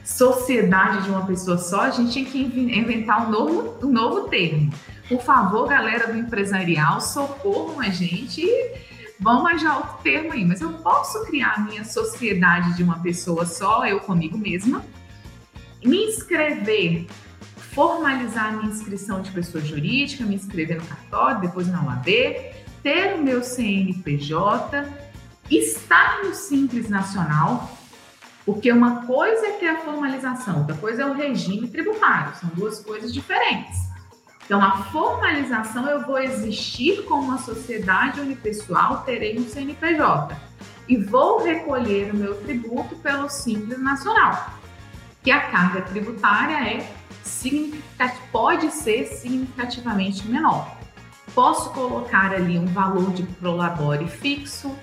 sociedade de uma pessoa só, a gente tinha que inventar um novo, um novo termo. Por favor, galera do empresarial, socorram a gente vamos achar outro termo aí. Mas eu posso criar a minha sociedade de uma pessoa só, eu comigo mesma, me inscrever, formalizar a minha inscrição de pessoa jurídica, me inscrever no cartório, depois na OAB, ter o meu CNPJ, estar no Simples Nacional, porque uma coisa é ter a formalização, outra coisa é o regime tributário, são duas coisas diferentes. Então, a formalização eu vou existir como uma sociedade unipessoal, terei um CNPJ e vou recolher o meu tributo pelo Simples Nacional, que a carga tributária é pode ser significativamente menor. Posso colocar ali um valor de prolabore fixo,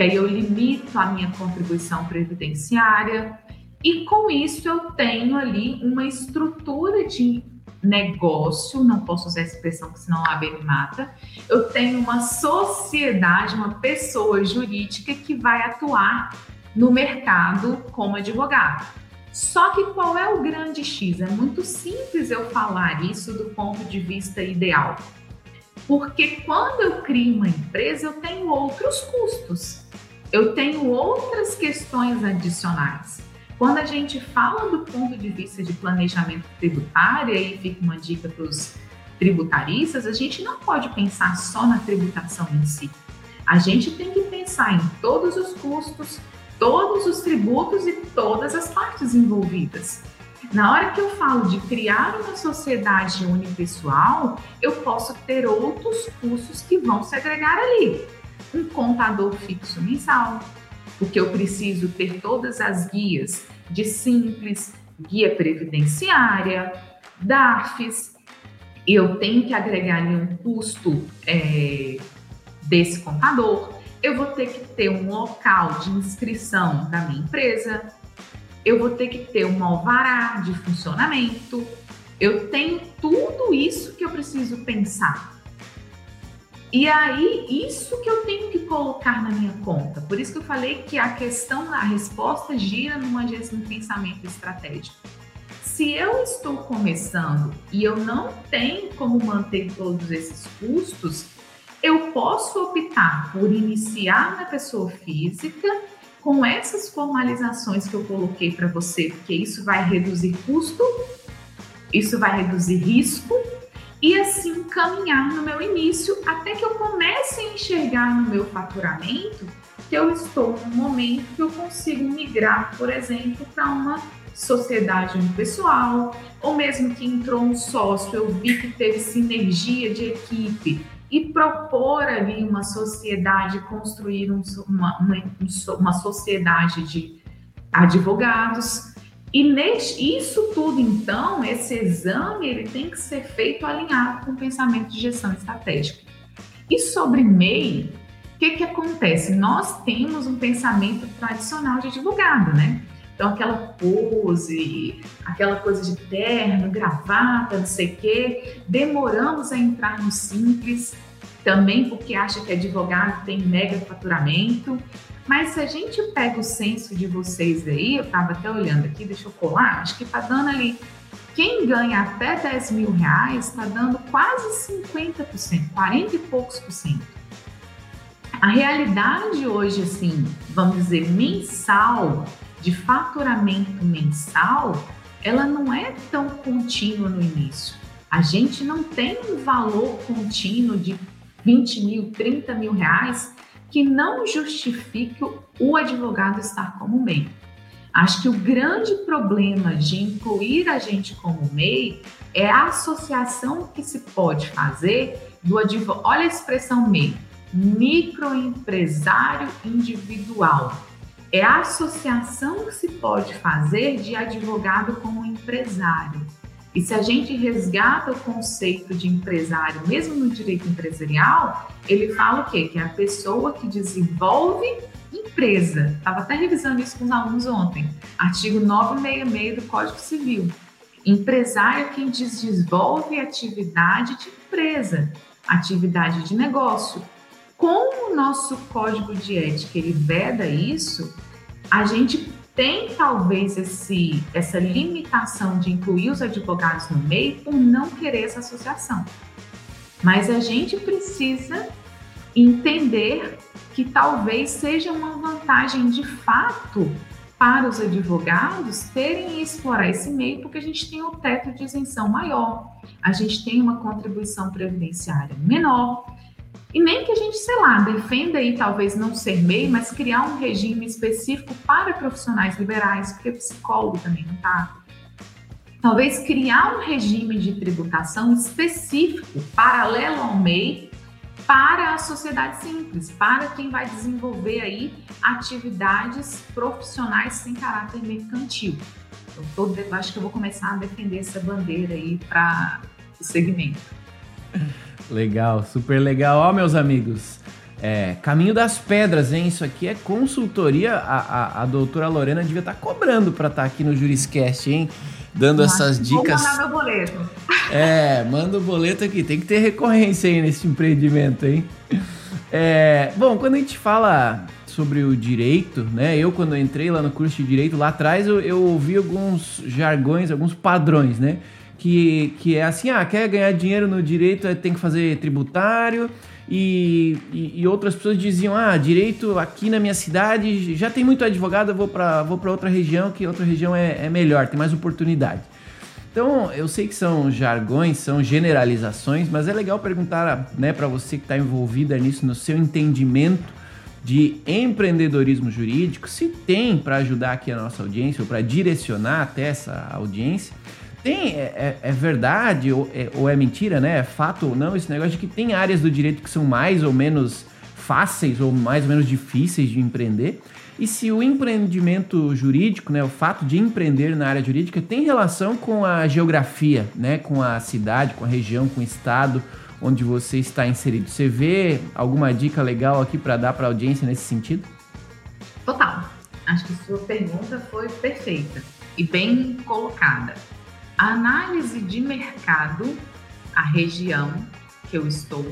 que aí eu limito a minha contribuição previdenciária, e com isso eu tenho ali uma estrutura de negócio, não posso usar essa expressão, porque senão a AB me mata. Eu tenho uma sociedade, uma pessoa jurídica que vai atuar no mercado como advogado. Só que qual é o grande X? É muito simples eu falar isso do ponto de vista ideal. Porque quando eu crio uma empresa, eu tenho outros custos eu tenho outras questões adicionais. Quando a gente fala do ponto de vista de planejamento tributário, aí fica uma dica para os tributaristas, a gente não pode pensar só na tributação em si. A gente tem que pensar em todos os custos, todos os tributos e todas as partes envolvidas. Na hora que eu falo de criar uma sociedade unipessoal, eu posso ter outros custos que vão se agregar ali. um contador fixo mensal, porque eu preciso ter todas as guias de simples, guia previdenciária, DARFs, eu tenho que agregar ali um custo é, desse contador, eu vou ter que ter um local de inscrição da minha empresa, eu vou ter que ter um alvará de funcionamento, eu tenho tudo isso que eu preciso pensar. E aí, isso que eu tenho que colocar na minha conta. Por isso que eu falei que a questão, a resposta gira numa, num pensamento estratégico. Se eu estou começando e eu não tenho como manter todos esses custos, eu posso optar por iniciar na pessoa física com essas formalizações que eu coloquei para você, porque isso vai reduzir custo, isso vai reduzir risco e assim caminhar no meu início até que eu comece a enxergar no meu faturamento que eu estou num momento que eu consigo migrar, por exemplo, para uma sociedade pessoal, ou mesmo que entrou um sócio, eu vi que teve sinergia de equipe e propor ali uma sociedade, construir um, uma, uma, uma sociedade de advogados. E neste, isso tudo, então, esse exame, ele tem que ser feito alinhado com o pensamento de gestão estratégica. E sobre MEI, o que, que acontece? Nós temos um pensamento tradicional de advogado, né? Então, aquela pose, aquela coisa de terno, gravata, não sei o quê, demoramos a entrar no simples, também porque acha que advogado tem mega faturamento. Mas se a gente pega o censo de vocês aí, eu estava até olhando aqui, deixa eu colar, acho que está dando ali. Quem ganha até 10 mil reais está dando quase 50%, 40 e poucos por cento. A realidade hoje, assim, vamos dizer, mensal, de faturamento mensal, ela não é tão contínua no início. A gente não tem um valor contínuo de 20 mil, 30 mil reais que não justifique o advogado estar como MEI. Acho que o grande problema de incluir a gente como MEI é a associação que se pode fazer do advogado. Olha a expressão MEI, microempresário individual é a associação que se pode fazer de advogado como empresário. E se a gente resgata o conceito de empresário, mesmo no direito empresarial, ele fala o quê? Que é a pessoa que desenvolve empresa. Estava até revisando isso com os alunos ontem. Artigo 966 do Código Civil. Empresário é quem desenvolve atividade de empresa, atividade de negócio, como o nosso código de ética ele veda isso, a gente tem talvez esse, essa limitação de incluir os advogados no meio por não querer essa associação. Mas a gente precisa entender que talvez seja uma vantagem de fato para os advogados terem explorar esse meio, porque a gente tem um teto de isenção maior, a gente tem uma contribuição previdenciária menor, e nem que a gente, sei lá, defenda aí talvez não ser MEI, mas criar um regime específico para profissionais liberais, porque psicólogo também não tá. Talvez criar um regime de tributação específico, paralelo ao MEI, para a sociedade simples, para quem vai desenvolver aí atividades profissionais sem caráter mercantil. Eu tô, acho que eu vou começar a defender essa bandeira aí para o segmento. Legal, super legal. Ó, meus amigos, é, caminho das pedras, hein? Isso aqui é consultoria. A, a, a doutora Lorena devia estar tá cobrando para estar tá aqui no Juriscast, hein? Dando Nossa, essas dicas. Vou mandar meu boleto. É, manda o boleto aqui. Tem que ter recorrência aí nesse empreendimento, hein? É, bom, quando a gente fala sobre o direito, né? Eu, quando entrei lá no curso de direito, lá atrás, eu, eu ouvi alguns jargões, alguns padrões, né? Que, que é assim, ah, quer ganhar dinheiro no direito, é, tem que fazer tributário, e, e, e, outras pessoas diziam, ah, direito aqui na minha cidade, já tem muito advogado, eu vou para vou outra região, que outra região é, é melhor, tem mais oportunidade. Então, eu sei que são jargões, são generalizações, mas é legal perguntar né, para você que está envolvida nisso, no seu entendimento de empreendedorismo jurídico, se tem para ajudar aqui a nossa audiência ou para direcionar até essa audiência, tem, é, é, é verdade ou é, ou é, mentira, né? É fato ou não esse negócio de que tem áreas do direito que são mais ou menos fáceis ou mais ou menos difíceis de empreender? E se o empreendimento jurídico, né, o fato de empreender na área jurídica tem relação com a geografia, né, com a cidade, com a região, com o estado onde você está inserido. Você vê alguma dica legal aqui para dar para a audiência nesse sentido? Total. Acho que sua pergunta foi perfeita e bem colocada. A análise de mercado, a região que eu estou,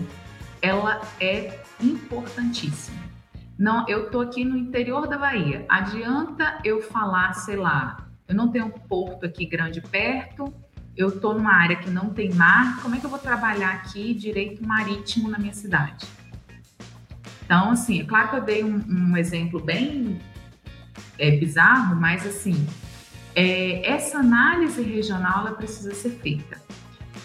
ela é importantíssima. Não, eu tô aqui no interior da Bahia. Adianta eu falar, sei lá, eu não tenho um porto aqui grande perto, eu estou numa área que não tem mar, como é que eu vou trabalhar aqui direito marítimo na minha cidade? Então, assim, é claro que eu dei um, um exemplo bem é, bizarro, mas assim, é, essa análise regional ela precisa ser feita.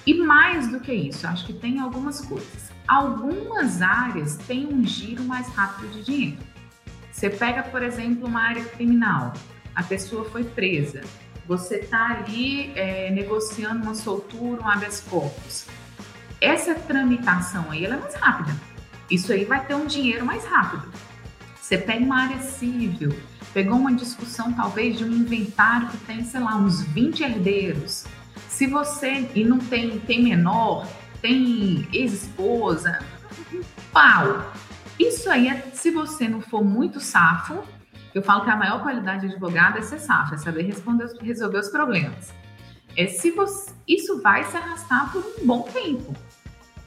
E mais do que isso, acho que tem algumas coisas. Algumas áreas têm um giro mais rápido de dinheiro. Você pega, por exemplo, uma área criminal, a pessoa foi presa, você está ali é, negociando uma soltura, um habeas corpus. Essa tramitação aí ela é mais rápida. Isso aí vai ter um dinheiro mais rápido. Você pega uma área civil, pegou uma discussão talvez de um inventário que tem, sei lá, uns 20 herdeiros. Se você e não tem tem menor, tem ex-esposa, pau. Isso aí é se você não for muito safo, eu falo que a maior qualidade de advogado é ser safo, é saber responder, resolver os problemas. É se você, isso vai se arrastar por um bom tempo.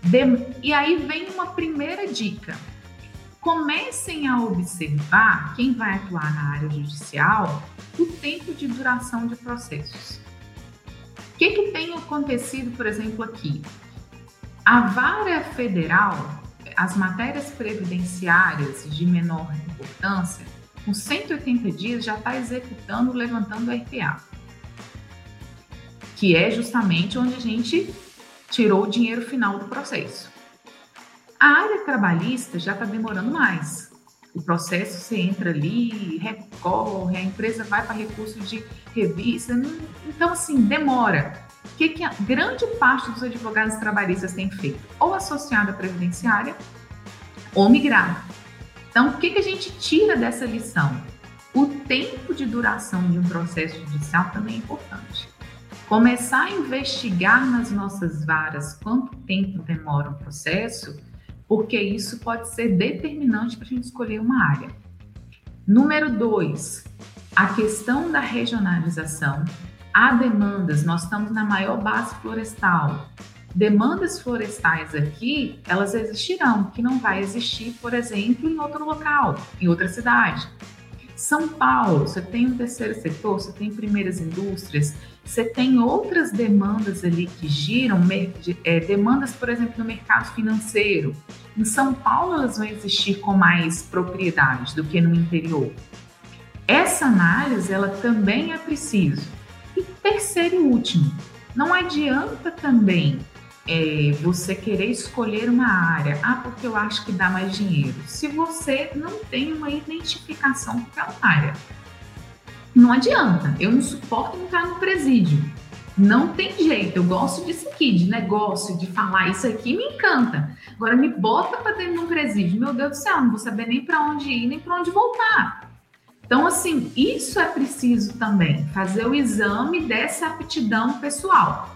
De, e aí vem uma primeira dica. Comecem a observar quem vai atuar na área judicial o tempo de duração de processos. O que, que tem acontecido, por exemplo, aqui? A vara federal, as matérias previdenciárias de menor importância, com 180 dias, já está executando, levantando o RPA, que é justamente onde a gente tirou o dinheiro final do processo. A área trabalhista já está demorando mais. O processo você entra ali, recorre, a empresa vai para recurso de revista. Então, assim, demora. O que, que a grande parte dos advogados trabalhistas tem feito? Ou associado à previdenciária, ou migrado. Então, o que, que a gente tira dessa lição? O tempo de duração de um processo judicial também é importante. Começar a investigar nas nossas varas quanto tempo demora um processo, porque isso pode ser determinante para a gente escolher uma área. Número dois, a questão da regionalização. Há demandas, nós estamos na maior base florestal, demandas florestais aqui, elas existirão, que não vai existir, por exemplo, em outro local, em outra cidade. São Paulo, você tem um terceiro setor, você tem primeiras indústrias, você tem outras demandas ali que giram, é, demandas, por exemplo, no mercado financeiro. Em São Paulo, elas vão existir com mais propriedade do que no interior. Essa análise, ela também é preciso. E terceiro e último, não adianta também é, você querer escolher uma área, ah, porque eu acho que dá mais dinheiro, se você não tem uma identificação com aquela área. Não adianta, eu não suporto entrar no presídio. Não tem jeito, eu gosto disso aqui, de negócio, de falar, isso aqui me encanta. Agora me bota para dentro de um presídio, meu Deus do céu, não vou saber nem para onde ir, nem para onde voltar. Então, assim, isso é preciso também, fazer o exame dessa aptidão pessoal.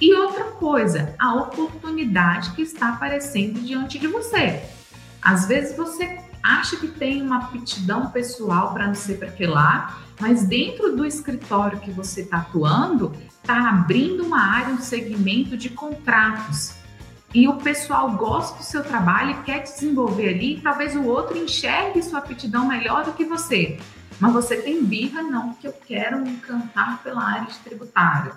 E outra coisa, a oportunidade que está aparecendo diante de você. Às vezes você acha que tem uma aptidão pessoal para não ser para que lá, mas dentro do escritório que você está atuando, está abrindo uma área, um segmento de contratos. E o pessoal gosta do seu trabalho e quer desenvolver ali, talvez o outro enxergue sua aptidão melhor do que você. Mas você tem birra, não, porque eu quero me encantar pela área de tributário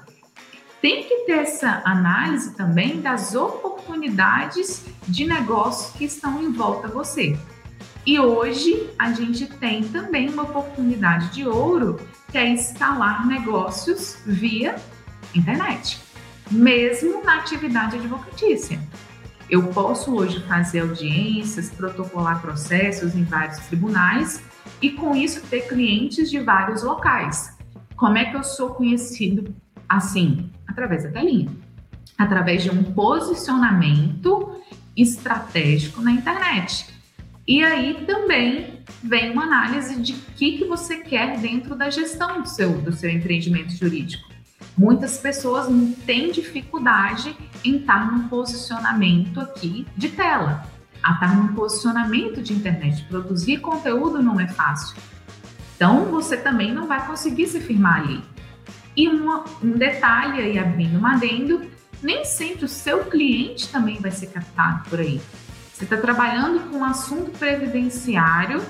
tem que ter essa análise também das oportunidades de negócio que estão em volta a você. E hoje a gente tem também uma oportunidade de ouro que é escalar negócios via internet, mesmo na atividade advocatícia. Eu posso hoje fazer audiências, protocolar processos em vários tribunais e com isso ter clientes de vários locais. Como é que eu sou conhecido assim? Através da telinha, através de um posicionamento estratégico na internet. E aí também vem uma análise de que, que você quer dentro da gestão do seu, do seu empreendimento jurídico. Muitas pessoas têm dificuldade em estar num posicionamento aqui de tela, a estar num posicionamento de internet. Produzir conteúdo não é fácil. Então, você também não vai conseguir se firmar ali. E uma, um detalhe aí, abrindo um adendo, nem sempre o seu cliente também vai ser captado por aí. Você está trabalhando com um assunto previdenciário,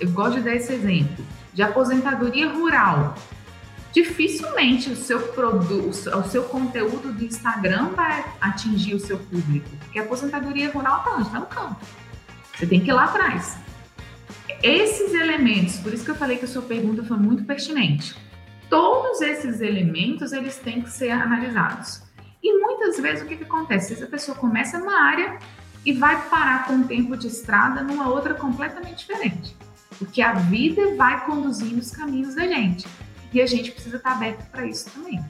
eu gosto de dar esse exemplo, de aposentadoria rural. Dificilmente o seu produto, o seu conteúdo do Instagram vai atingir o seu público, porque a aposentadoria rural está onde? Está no campo. Você tem que ir lá atrás. Esses elementos, por isso que eu falei que a sua pergunta foi muito pertinente. Todos esses elementos eles têm que ser analisados. E muitas vezes o que, que acontece? Essa pessoa começa numa área e vai parar com um tempo de estrada numa outra completamente diferente. Porque a vida vai conduzindo os caminhos da gente. E a gente precisa estar aberto para isso também.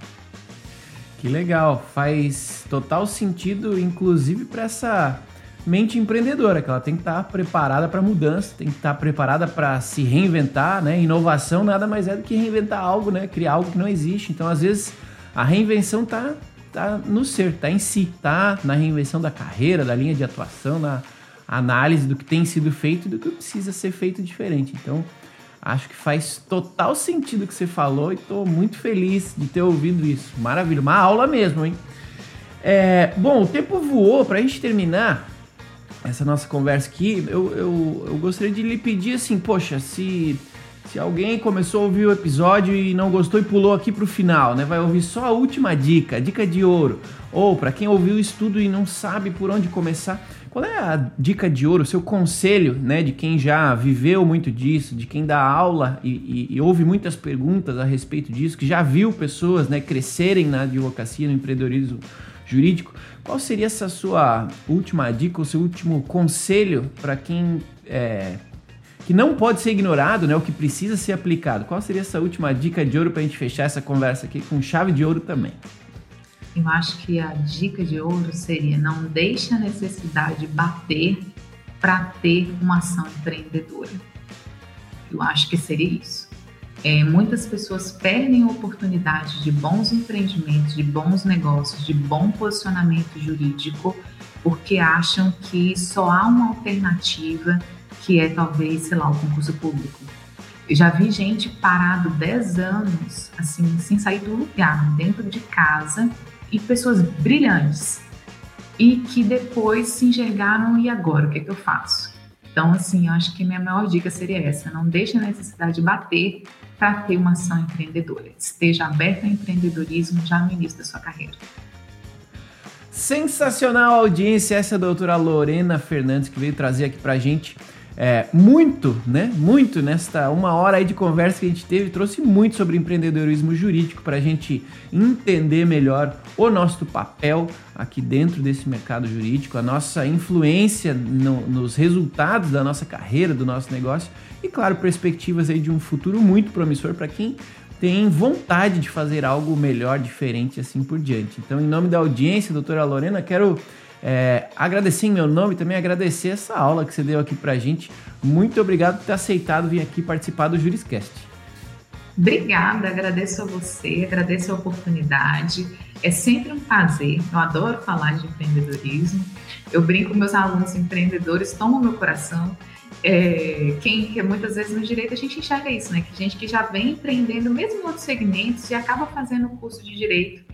Que legal, faz total sentido, inclusive para essa mente empreendedora, que ela tem que estar preparada para mudança, tem que estar preparada para se reinventar, né? Inovação nada mais é do que reinventar algo, né? Criar algo que não existe. Então, às vezes, a reinvenção tá tá no ser, tá em si, tá na reinvenção da carreira, da linha de atuação, na análise do que tem sido feito e do que precisa ser feito diferente. Então, acho que faz total sentido o que você falou e estou muito feliz de ter ouvido isso. Maravilha, uma aula mesmo, hein? É, bom, o tempo voou para a gente terminar essa nossa conversa aqui. Eu, eu, eu gostaria de lhe pedir assim, poxa, se se alguém começou a ouvir o episódio e não gostou e pulou aqui para o final, né? Vai ouvir só a última dica, a dica de ouro. Ou para quem ouviu o estudo e não sabe por onde começar, qual é a dica de ouro, o seu conselho, né? De quem já viveu muito disso, de quem dá aula e, e, e ouve muitas perguntas a respeito disso, que já viu pessoas, né, crescerem na advocacia, no empreendedorismo jurídico. Qual seria essa sua última dica, o seu último conselho para quem é, que não pode ser ignorado, né? O que precisa ser aplicado. Qual seria essa última dica de ouro para a gente fechar essa conversa aqui com chave de ouro também? Eu acho que a dica de ouro seria não deixe a necessidade bater para ter uma ação empreendedora. Eu acho que seria isso. É, muitas pessoas perdem a oportunidade de bons empreendimentos, de bons negócios, de bom posicionamento jurídico, porque acham que só há uma alternativa que é talvez, sei lá, o concurso público. Eu já vi gente parado 10 anos, assim, sem sair do lugar, dentro de casa, e pessoas brilhantes, e que depois se enxergaram, e agora, o que, é que eu faço? Então, assim, eu acho que minha maior dica seria essa: não deixe a necessidade de bater para ter uma ação empreendedora. Esteja aberto ao empreendedorismo já no início da sua carreira. Sensacional audiência, essa é a doutora Lorena Fernandes que veio trazer aqui para a gente é, muito, né? Muito nesta uma hora aí de conversa que a gente teve, trouxe muito sobre empreendedorismo jurídico para a gente entender melhor o nosso papel aqui dentro desse mercado jurídico, a nossa influência no, nos resultados da nossa carreira, do nosso negócio e, claro, perspectivas aí de um futuro muito promissor para quem tem vontade de fazer algo melhor, diferente assim por diante. Então, em nome da audiência, doutora Lorena, quero é, agradecer em meu nome também agradecer essa aula que você deu aqui pra gente. Muito obrigado por ter aceitado vir aqui participar do Juriscast. Obrigada, agradeço a você, agradeço a oportunidade. É sempre um prazer, eu adoro falar de empreendedorismo. Eu brinco com meus alunos empreendedores, tomam meu coração. É, quem que muitas vezes no direito a gente enxerga isso, né? Que gente que já vem empreendendo mesmo outros segmentos e acaba fazendo o curso de direito.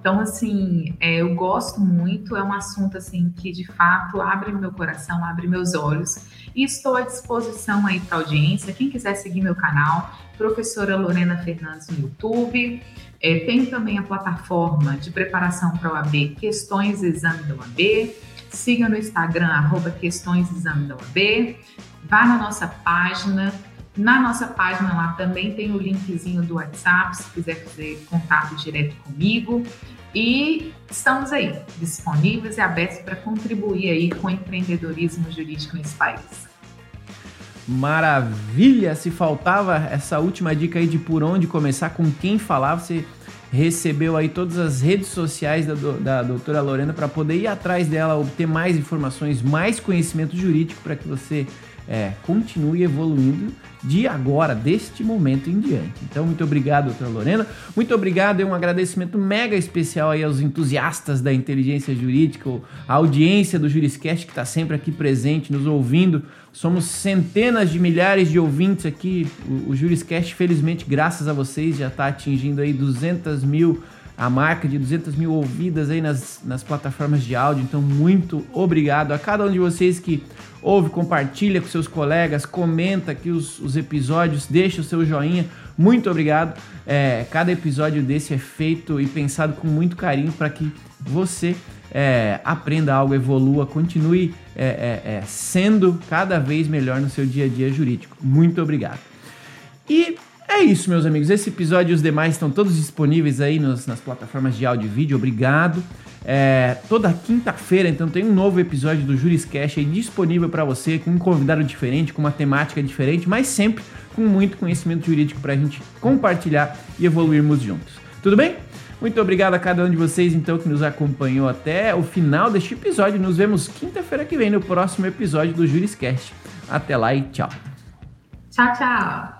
Então, assim, é, eu gosto muito, é um assunto, assim, que de fato abre meu coração, abre meus olhos. E estou à disposição aí para audiência. Quem quiser seguir meu canal, professora Lorena Fernandes no YouTube, é, tem também a plataforma de preparação para o AB Questões Exame da OAB, siga no Instagram, arroba Questões Exame da OAB, vá na nossa página, na nossa página lá também tem o linkzinho do WhatsApp, se quiser fazer contato direto comigo. E estamos aí, disponíveis e abertos para contribuir aí com o empreendedorismo jurídico nesse país. Maravilha! Se faltava essa última dica aí de por onde começar, com quem falar, você recebeu aí todas as redes sociais da, da doutora Lorena para poder ir atrás dela, obter mais informações, mais conhecimento jurídico para que você é, continue evoluindo de agora, deste momento em diante. Então, muito obrigado, doutora Lorena. Muito obrigado e um agradecimento mega especial aí aos entusiastas da inteligência jurídica, a audiência do Juriscast que está sempre aqui presente, nos ouvindo. Somos centenas de milhares de ouvintes aqui. O, o Juriscast, felizmente, graças a vocês, já está atingindo aí 200 mil a marca de 200 mil ouvidas aí nas, nas plataformas de áudio. Então, muito obrigado a cada um de vocês que ouve, compartilha com seus colegas, comenta aqui os, os episódios, deixa o seu joinha. Muito obrigado. É, cada episódio desse é feito e pensado com muito carinho para que você é, aprenda algo, evolua, continue é, é, é, sendo cada vez melhor no seu dia a dia jurídico. Muito obrigado. E é isso, meus amigos. Esse episódio e os demais estão todos disponíveis aí nos, nas plataformas de áudio e vídeo. Obrigado. É, toda quinta-feira, então, tem um novo episódio do Juriscast aí disponível para você, com um convidado diferente, com uma temática diferente, mas sempre com muito conhecimento jurídico para a gente compartilhar e evoluirmos juntos. Tudo bem? Muito obrigado a cada um de vocês, então, que nos acompanhou até o final deste episódio. Nos vemos quinta-feira que vem no próximo episódio do Juriscast. Até lá e tchau. Tchau, tchau.